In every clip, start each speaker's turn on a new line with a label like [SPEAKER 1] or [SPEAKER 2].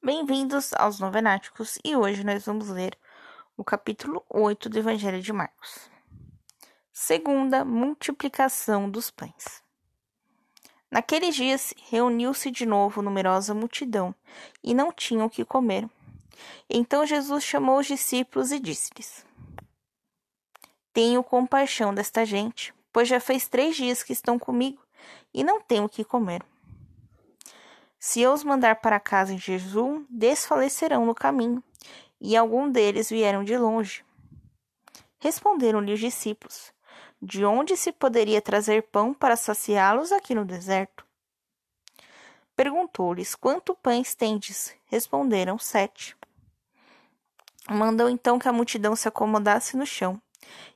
[SPEAKER 1] Bem-vindos aos Novenáticos e hoje nós vamos ler o capítulo 8 do Evangelho de Marcos. Segunda multiplicação dos pães. Naqueles dias reuniu-se de novo numerosa multidão e não tinham o que comer. Então Jesus chamou os discípulos e disse-lhes: Tenho compaixão desta gente, pois já fez três dias que estão comigo e não tenho o que comer. Se eu os mandar para casa em jejum, desfalecerão no caminho, e algum deles vieram de longe. Responderam-lhe os discípulos: De onde se poderia trazer pão para saciá-los aqui no deserto? Perguntou-lhes: Quanto pães tendes? Responderam: Sete. Mandou então que a multidão se acomodasse no chão.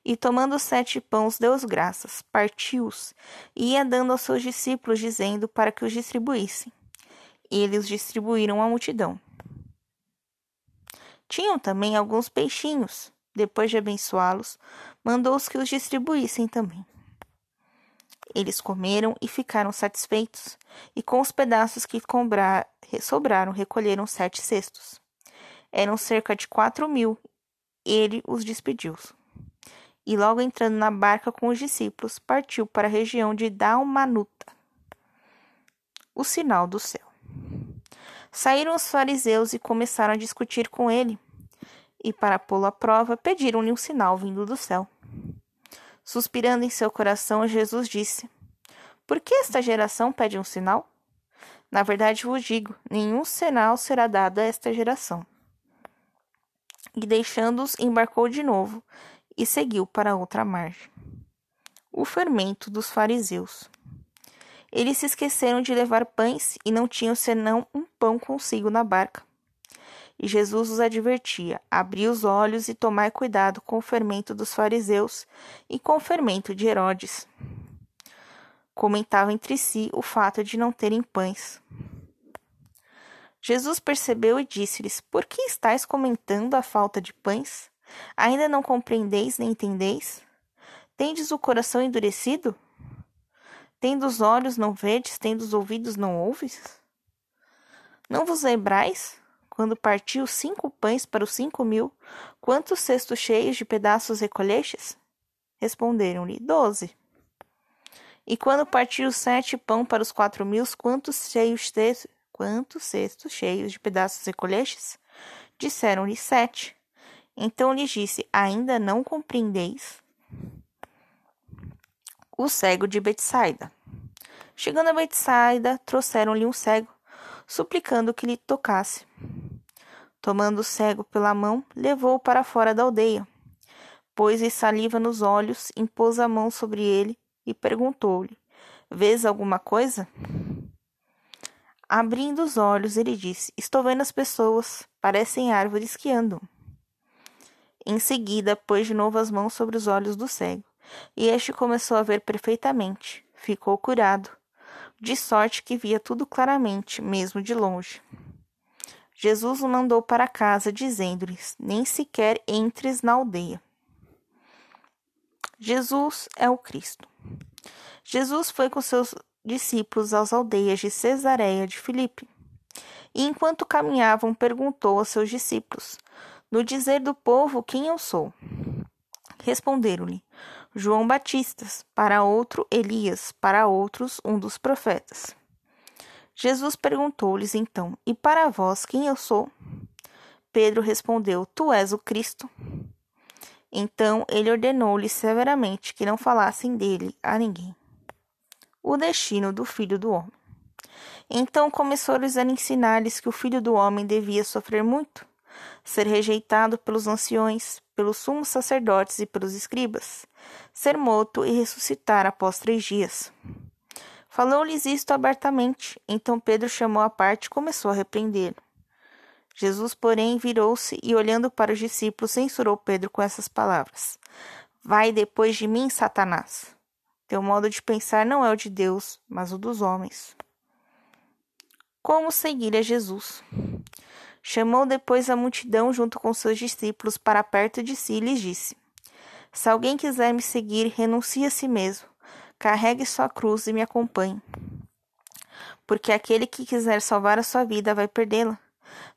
[SPEAKER 1] E tomando sete pães, deu graças, partiu-os, e ia dando aos seus discípulos, dizendo para que os distribuíssem e eles distribuíram à multidão. Tinham também alguns peixinhos. Depois de abençoá-los, mandou-os que os distribuíssem também. Eles comeram e ficaram satisfeitos, e com os pedaços que sobraram recolheram sete cestos. Eram cerca de quatro mil. Ele os despediu. E logo entrando na barca com os discípulos, partiu para a região de Dalmanuta. O sinal do céu. Saíram os fariseus e começaram a discutir com ele. E para pô-lo à prova, pediram-lhe um sinal vindo do céu. Suspirando em seu coração, Jesus disse: Por que esta geração pede um sinal? Na verdade vos digo: nenhum sinal será dado a esta geração. E deixando-os, embarcou de novo e seguiu para outra margem. O fermento dos fariseus. Eles se esqueceram de levar pães e não tinham senão um pão consigo na barca. E Jesus os advertia: abri os olhos e tomai cuidado com o fermento dos fariseus e com o fermento de Herodes. Comentavam entre si o fato de não terem pães. Jesus percebeu e disse-lhes: Por que estáis comentando a falta de pães? Ainda não compreendeis nem entendeis? Tendes o coração endurecido? Tendo os olhos não vedes, tendo os ouvidos não ouves? Não vos lembrais, quando partiu cinco pães para os cinco mil, quantos cestos cheios de pedaços recolhestes? Responderam-lhe, doze. E quando partiu sete pão para os quatro mil, quantos cheios de... quantos cestos cheios de pedaços recolhestes? Disseram-lhe sete. Então lhes disse, ainda não compreendeis? O cego de Betsaida. Chegando a Betsaida, trouxeram-lhe um cego, suplicando que lhe tocasse. Tomando o cego pela mão, levou-o para fora da aldeia. Pôs-lhe saliva nos olhos, impôs a mão sobre ele e perguntou-lhe: Vês alguma coisa? Abrindo os olhos, ele disse: Estou vendo as pessoas, parecem árvores que andam. Em seguida, pôs de novo as mãos sobre os olhos do cego e este começou a ver perfeitamente. Ficou curado, de sorte que via tudo claramente, mesmo de longe. Jesus o mandou para casa, dizendo-lhes: Nem sequer entres na aldeia. Jesus é o Cristo. Jesus foi com seus discípulos às aldeias de Cesareia de Filipe. E enquanto caminhavam, perguntou aos seus discípulos: No dizer do povo, quem eu sou? Responderam-lhe: João Batista, para outro Elias, para outros um dos profetas. Jesus perguntou-lhes então: E para vós quem eu sou? Pedro respondeu: Tu és o Cristo. Então ele ordenou-lhes severamente que não falassem dele a ninguém. O destino do filho do homem. Então começou-lhes a ensinar-lhes que o filho do homem devia sofrer muito, ser rejeitado pelos anciões, pelos sumos sacerdotes e pelos escribas, ser morto e ressuscitar após três dias. Falou-lhes isto abertamente. Então Pedro chamou à parte e começou a repreendê-lo. Jesus, porém, virou-se e, olhando para os discípulos, censurou Pedro com essas palavras: Vai depois de mim, Satanás. Teu modo de pensar não é o de Deus, mas o dos homens. Como seguir a Jesus? Chamou depois a multidão junto com seus discípulos para perto de si e lhes disse: Se alguém quiser me seguir, renuncie a si mesmo, carregue sua cruz e me acompanhe. Porque aquele que quiser salvar a sua vida vai perdê-la,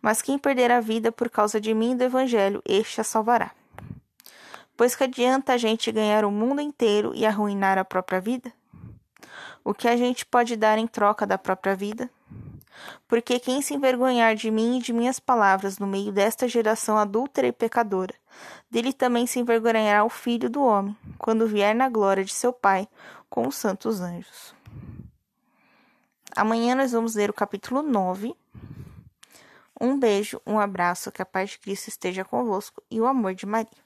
[SPEAKER 1] Mas quem perder a vida por causa de mim e do Evangelho, este a salvará. Pois que adianta a gente ganhar o mundo inteiro e arruinar a própria vida? O que a gente pode dar em troca da própria vida? Porque quem se envergonhar de mim e de minhas palavras no meio desta geração adúltera e pecadora, dele também se envergonhará o Filho do Homem, quando vier na glória de seu Pai com os santos anjos. Amanhã nós vamos ler o capítulo 9. Um beijo, um abraço, que a paz de Cristo esteja convosco e o amor de Maria.